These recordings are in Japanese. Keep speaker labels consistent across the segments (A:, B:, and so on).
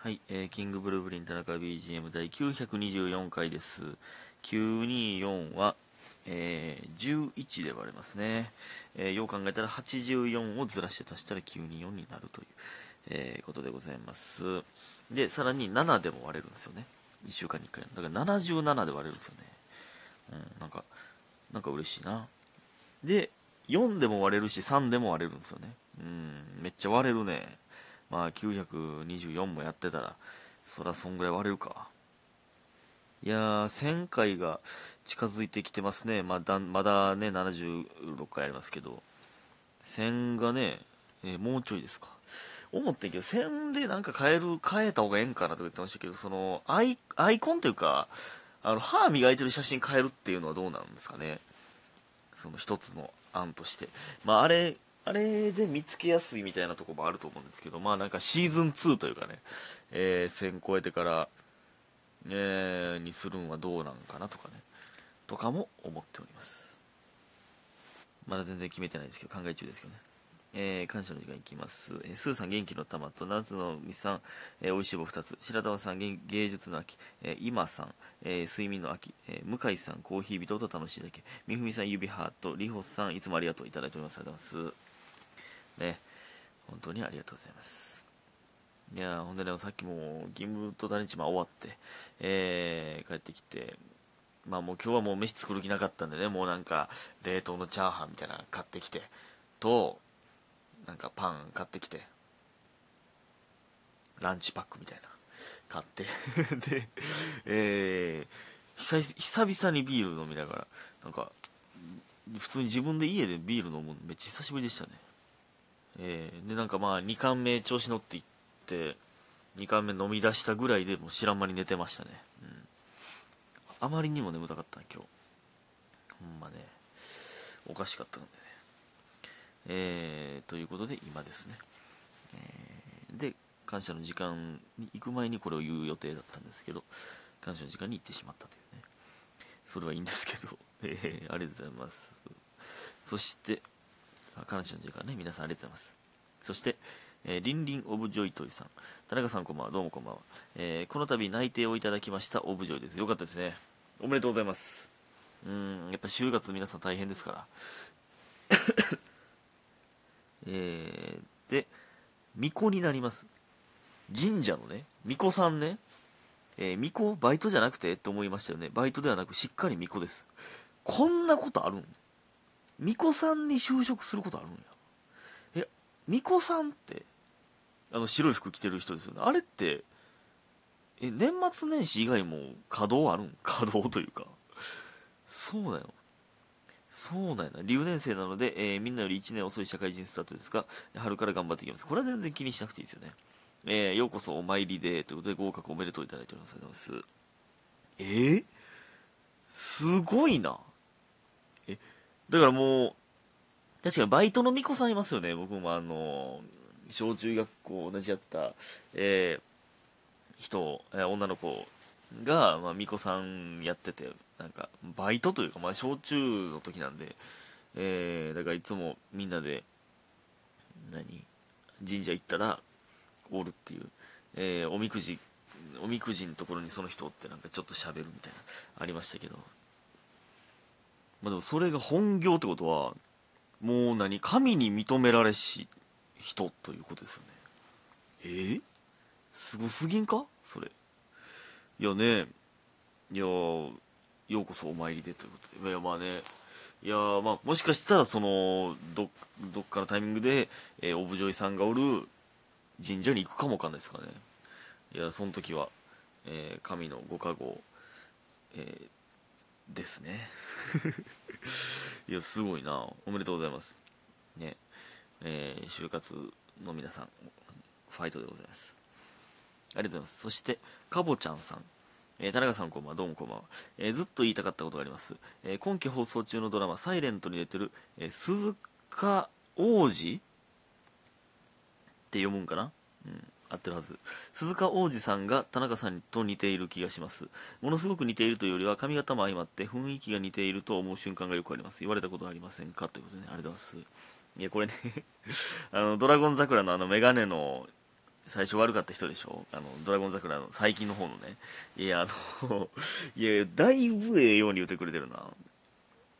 A: はい、えーキングブルーブリン田中 BGM 第924回です。924は、えー11で割れますね。えーよう考えたら84をずらして足したら924になるという、えーことでございます。で、さらに7でも割れるんですよね。1週間に1回。だから77で割れるんですよね。うん、なんか、なんか嬉しいな。で、4でも割れるし、3でも割れるんですよね。うん、めっちゃ割れるね。まあ、924もやってたら、そらそんぐらい割れるか。いやー、1000回が近づいてきてますね。まだ、まだね、76回ありますけど、1000がね、えーもうちょいですか。思ってんけど、1000でなんか変える、変えた方がええんかなとか言ってましたけど、その、アイ、アイコンというか、あの、歯磨いてる写真変えるっていうのはどうなんですかね。その一つの案として。まあ、あれ、あれで見つけやすいみたいなとこもあると思うんですけど、まあなんかシーズン2というかね、えー、1000超えてから、えーにするんはどうなんかなとかね、とかも思っております。まだ全然決めてないですけど、考え中ですけどね。えー感謝の時間いきます。えースーさん元気の玉と夏のみさん、えー、おいしい棒2つ。白玉さん芸芸術の秋。えー今さん、えー睡眠の秋。えー向井さんコーヒー人と楽しいだけ。みふみさん指ハート。りほさんいつもありがとういただいております。ありがとうございます。ね、本当にありがとうございます。いや、ほんでね、さっきもう、義務と種島終わって、えー帰ってきて、まあもう今日はもう飯作る気なかったんでね、もうなんか、冷凍のチャーハンみたいなの買ってきて、と、なんかパン買ってきて、ランチパックみたいな、買って、で、えー、久々にビール飲みながら、なんか、普通に自分で家でビール飲むのめっちゃ久しぶりでしたね。えーで、なんかまあ、2巻目調子乗っていって、2巻目飲み出したぐらいでもう知らん間に寝てましたね。うん。あまりにも眠たかった今日。ほんまね、おかしかったのでね。えー、ということで今ですね。えーで、感謝の時間に行く前にこれを言う予定だったんですけど、感謝の時間に行ってしまったというね。それはいいんですけど、えーありがとうございます。そして、感謝の時間ね、皆さんありがとうございます。そして、えーリンリンオブジョイトイさん。田中さんこんばんは、どうもこんばんは。えーこの度内定をいただきましたオブジョイです。よかったですね。おめでとうございます。うん、やっぱ就活皆さん大変ですから。えー、で、巫女になります。神社のね、巫女さんね、えー、巫女バイトじゃなくてって思いましたよね。バイトではなくしっかり巫女です。こんなことあるん？巫女さんに就職することあるんや。え、巫女さんって、あの白い服着てる人ですよね。あれって、え、年末年始以外も稼働あるん？稼働というか。そうだよ。そうなんやな。留年生なので、えーみんなより1年遅い社会人スタートですが、春から頑張っていきます。これは全然気にしなくていいですよね。えーようこそお参りで、ということで合格おめでとういただいております。ありがとうございます。えー？すごいな。え、だからもう、確かにバイトの巫女さんいますよね。僕もあの、小中学校同じやった、えー人、えー女の子が、まあ、巫女さんやってて、なんか、バイトというか、まあ、小中の時なんで、えーだからいつもみんなで、何神社行ったら、おるっていう、えーおみくじ、おみくじのところにその人ってなんかちょっと喋るみたいな、ありましたけど。まあでもそれが本業ってことは、もう何神に認められし人ということですよね。え？ーすごすぎんか？それ。いやね、いや、ようこそお参りでということで。いや、まあね、いや、まあ、もしかしたら、その、ど、どっかのタイミングで、えーオブジョイさんがおる神社に行くかもわかんないですかね。いや、その時は、えー神のご加護、えーですね。いや、すごいな。おめでとうございます。ね。えー就活の皆さん、ファイトでございます。ありがとうございます。そして、かぼちゃんさん。えー田中さんこんばんは、どうもこんばんは。えーずっと言いたかったことがあります。えー今期放送中のドラマ、サイレントに出てる、え鈴鹿王子？って読むんかな？うん、合ってるはず。鈴鹿王子さんが田中さんと似ている気がします。ものすごく似ているというよりは髪型も相まって雰囲気が似ていると思う瞬間がよくあります。言われたことはありませんか？ということでね、ありがとうございます。いや、これね、あの、ドラゴン桜のあのメガネの最初悪かった人でしょ？あの、ドラゴン桜の最近の方のね。いや、あの、いや、だいぶええように言ってくれてるな。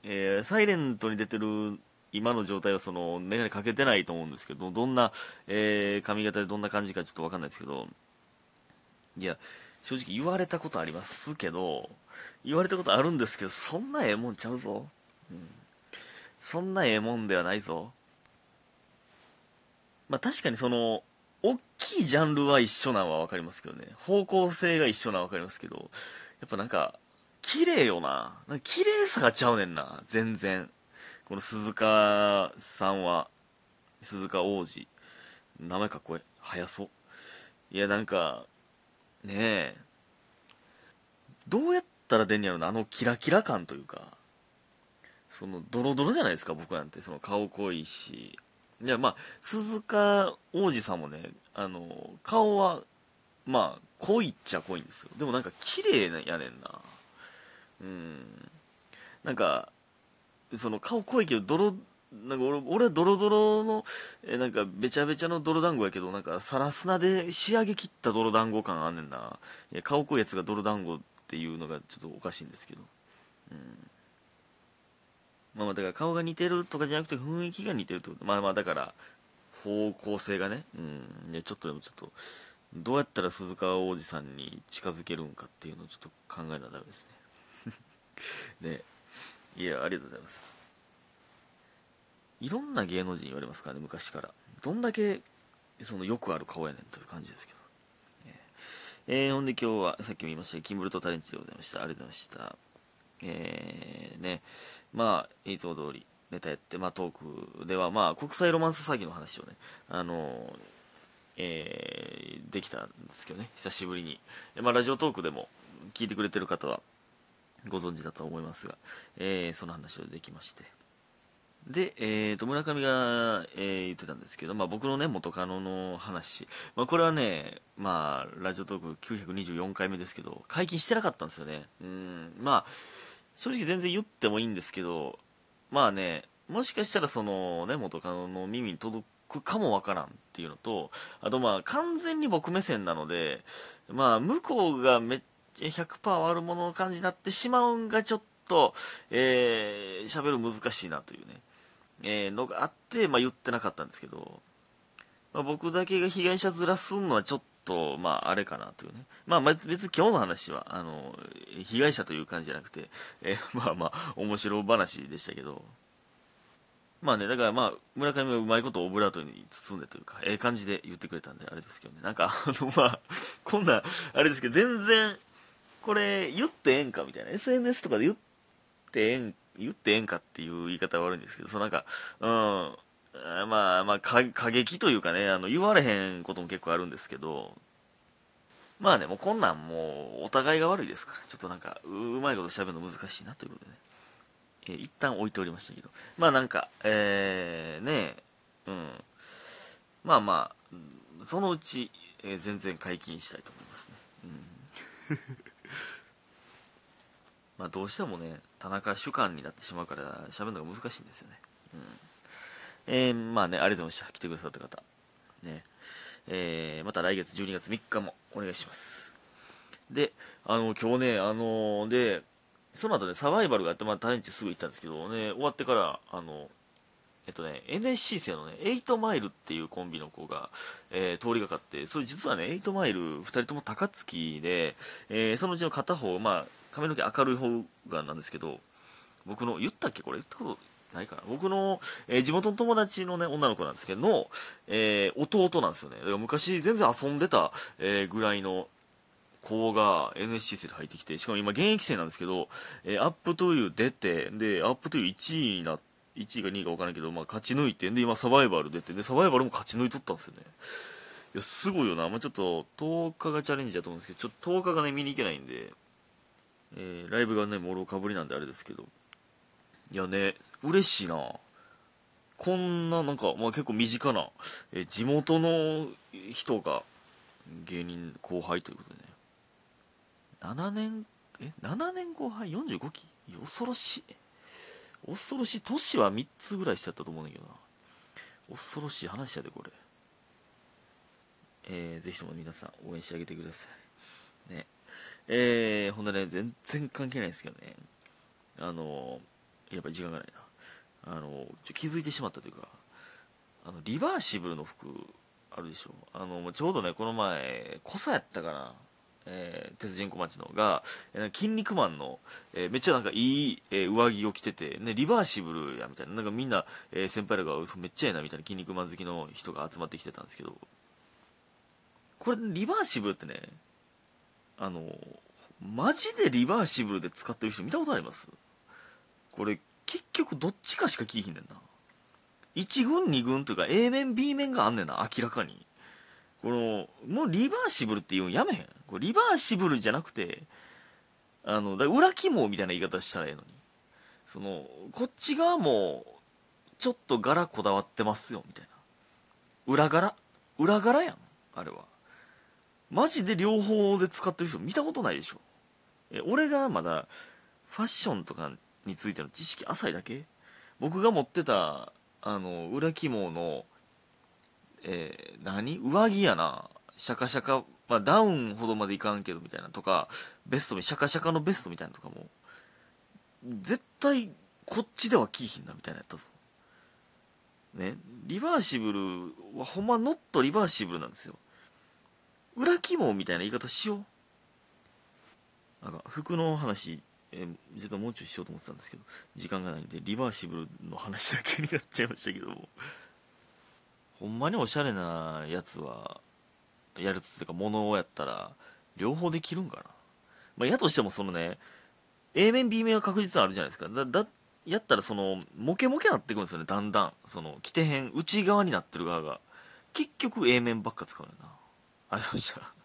A: えー、サイレントに出てる今の状態はその、メガネかけてないと思うんですけど、どんな、えー、髪型でどんな感じかちょっとわかんないですけど、いや、正直言われたことありますけど、言われたことあるんですけど、そんなええもんちゃうぞ。うん。そんなええもんではないぞ。まあ確かにその、大きいジャンルは一緒なのは分かりますけどね。方向性が一緒なのは分かりますけど、やっぱなんか、綺麗よな。なんか綺麗さがちゃうねんな。全然。この鈴鹿さんは、鈴鹿王子。名前かっこいい。早そう。いや、なんか、ねえ。どうやったら出んやろな、あのキラキラ感というか。その、ドロドロじゃないですか、僕なんて。その顔濃いし。いや、まあ、鈴鹿王子さんもね、あの、顔は、まあ、濃いっちゃ濃いんですよ。でもなんか綺麗なやねんな。うん。なんか、その顔濃いけど、泥、なんか俺俺はドロドロの、えなんかべちゃべちゃの泥団子やけど、なんかサラスナで仕上げ切った泥団子感あんねんな。いや顔濃いやつが泥団子っていうのがちょっとおかしいんですけど。うん。まあまあだから顔が似てるとかじゃなくて雰囲気が似てるってことまあまあだから方向性がねうんでちょっとでもちょっとどうやったら鈴鹿王子さんに近づけるんかっていうのをちょっと考えなダメですねで いやありがとうございます。いろんな芸能人言われますからね昔から。どんだけそのよくある顔やねんという感じですけど。えー、ほんで今日はさっきも言いましたキンブルトタレンチでございました。ありがとうございました。えー、ね、まあ、いつも通りネタやって、まあ、トークでは、まあ、国際ロマンス詐欺の話をね、あのえー、できたんですけどね、久しぶりに。まあ、ラジオトークでも聞いてくれてる方はご存知だと思いますが、えー、その話をできまして。で、えーと、村上が、えー、言ってたんですけど、まあ、僕のね、元カノの話。まあ、これはね、まあ、ラジオトーク924回目ですけど、解禁してなかったんですよね。うん、まあ、正直全然言ってもいいんですけど、まあね、もしかしたらそのね、元カノの耳に届くかもわからんっていうのと、あとまあ完全に僕目線なので、まあ向こうがめっ100%悪者の感じになってしまうんがちょっと、えー、喋る難しいなというね、えー、のがあって、まあ言ってなかったんですけど、まあ、僕だけが被害者面すんのはちょっと、まあ、あれかなというね。まあ、別に今日の話は、あの、被害者という感じじゃなくて、えー、まあまあ、面白話でしたけど、まあね、だからまあ、村上がうまいことオブラートに包んでというか、ええ感じで言ってくれたんで、あれですけどね。なんか、あの、まあ、こんな、あれですけど、全然、これ、言ってええんかみたいな。SNS とかで言ってええん、言ってええんかっていう言い方は悪いんですけど、そうなんか、うん、まあまあ過激というかねあの言われへんことも結構あるんですけどまあねもうこんなんもうお互いが悪いですから。ちょっとなんかうまいこと喋るの難しいなということでね、えー、一旦置いておりましたけど。まあなんかえー、ねえうん。まあまあそのうち、えー、全然解禁したいと思いますね。うん。まあどうしてもね田中主観になってしまうから喋るのが難しいんですよねうんえー、まあね、ありがとうございました。来てくださった方。ね。えー、また来月12月3日もお願いします。で、あの、今日ね、あのー、で、その後ね、サバイバルがあって、まあ、タレンチすぐ行ったんですけど、ね、終わってから、あの、えっとね、NSC 生のね、8マイルっていうコンビの子が、えー、通りがかって、それ実はね、8マイル2人とも高槻で、えー、そのうちの片方、まあ、髪の毛明るい方がなんですけど、僕の、言ったっけ？これ言ったことないかな？僕の、えー、地元の友達のね、女の子なんですけどの、え、弟なんですよね。だから昔全然遊んでた、え、ぐらいの子が NSC 生で入ってきて、しかも今現役生なんですけど、えー、アップトゥーユ出て、で、アップトゥーユ1位になって、1位か2位か分からんけど、まあ、勝ち抜いて、で、今サバイバル出て、で、サバイバルも勝ち抜いとったんですよね。いや、すごいよな。まあ、ちょっと、10日がチャレンジだと思うんですけど、ちょっと10日がね、見に行けないんで、えー、ライブがね、もろかぶりなんであれですけど、いやね、嬉しいな。こんな、なんか、まあ結構身近な、え地元の人が芸人後輩ということでね。7年、え、7年後輩 ?45 期？恐ろしい。恐ろしい。年は3つぐらいしちゃったと思うんだけどな。恐ろしい話やで、これ。えー、ぜひとも皆さん応援してあげてくださいねえー、ほんとね全然関係ないですけどねあのーやっぱり時間がないなあのちょ気づいてしまったというかあのリバーシブルの服あるでしょあのちょうどねこの前濃さやったかなえー、鉄人小町のが、えー、筋肉マンの、えー、めっちゃなんかいい、えー、上着を着てて、ね、リバーシブルやみたいな、なんかみんな、えー、先輩らがめっちゃええなみたいな筋肉マン好きの人が集まってきてたんですけど、これリバーシブルってね、あの、マジでリバーシブルで使ってる人見たことあります？これ結局どっちかしか聞いひんねんな。1軍2軍というか A 面 B 面があんねんな、明らかに。この、もうリバーシブルって言うんやめへん？これリバーシブルじゃなくて、あの、だ裏肝みたいな言い方したらええのに。その、こっち側も、ちょっと柄こだわってますよ、みたいな。裏柄？裏柄やん、あれは。マジで両方で使ってる人見たことないでしょ。え、俺がまだ、ファッションとかについての知識浅いだけ？僕が持ってた、あの、裏肝の、えー、何？上着やな。シャカシャカ、まあ、ダウンほどまでいかんけどみたいなとか、ベスト、シャカシャカのベストみたいなとかも、絶対こっちでは着いひんなみたいなやったぞ。ね、リバーシブルはほんまノットリバーシブルなんですよ。裏肝みたいな言い方しよう。なんか服の話、えー、実はもうちょいしようと思ってたんですけど、時間がないんで、リバーシブルの話だけになっちゃいましたけども。ほんまにおしゃれなやつは、やるつっていうか、物をやったら、両方できるんかな。まあ、やとしてもそのね、A 面 B 面は確実あるじゃないですか。だ、だ、やったらその、モケモケなってくるんですよね、だんだん。その、着てへん、内側になってる側が。結局 A 面ばっか使うよな。ありがとうしたら。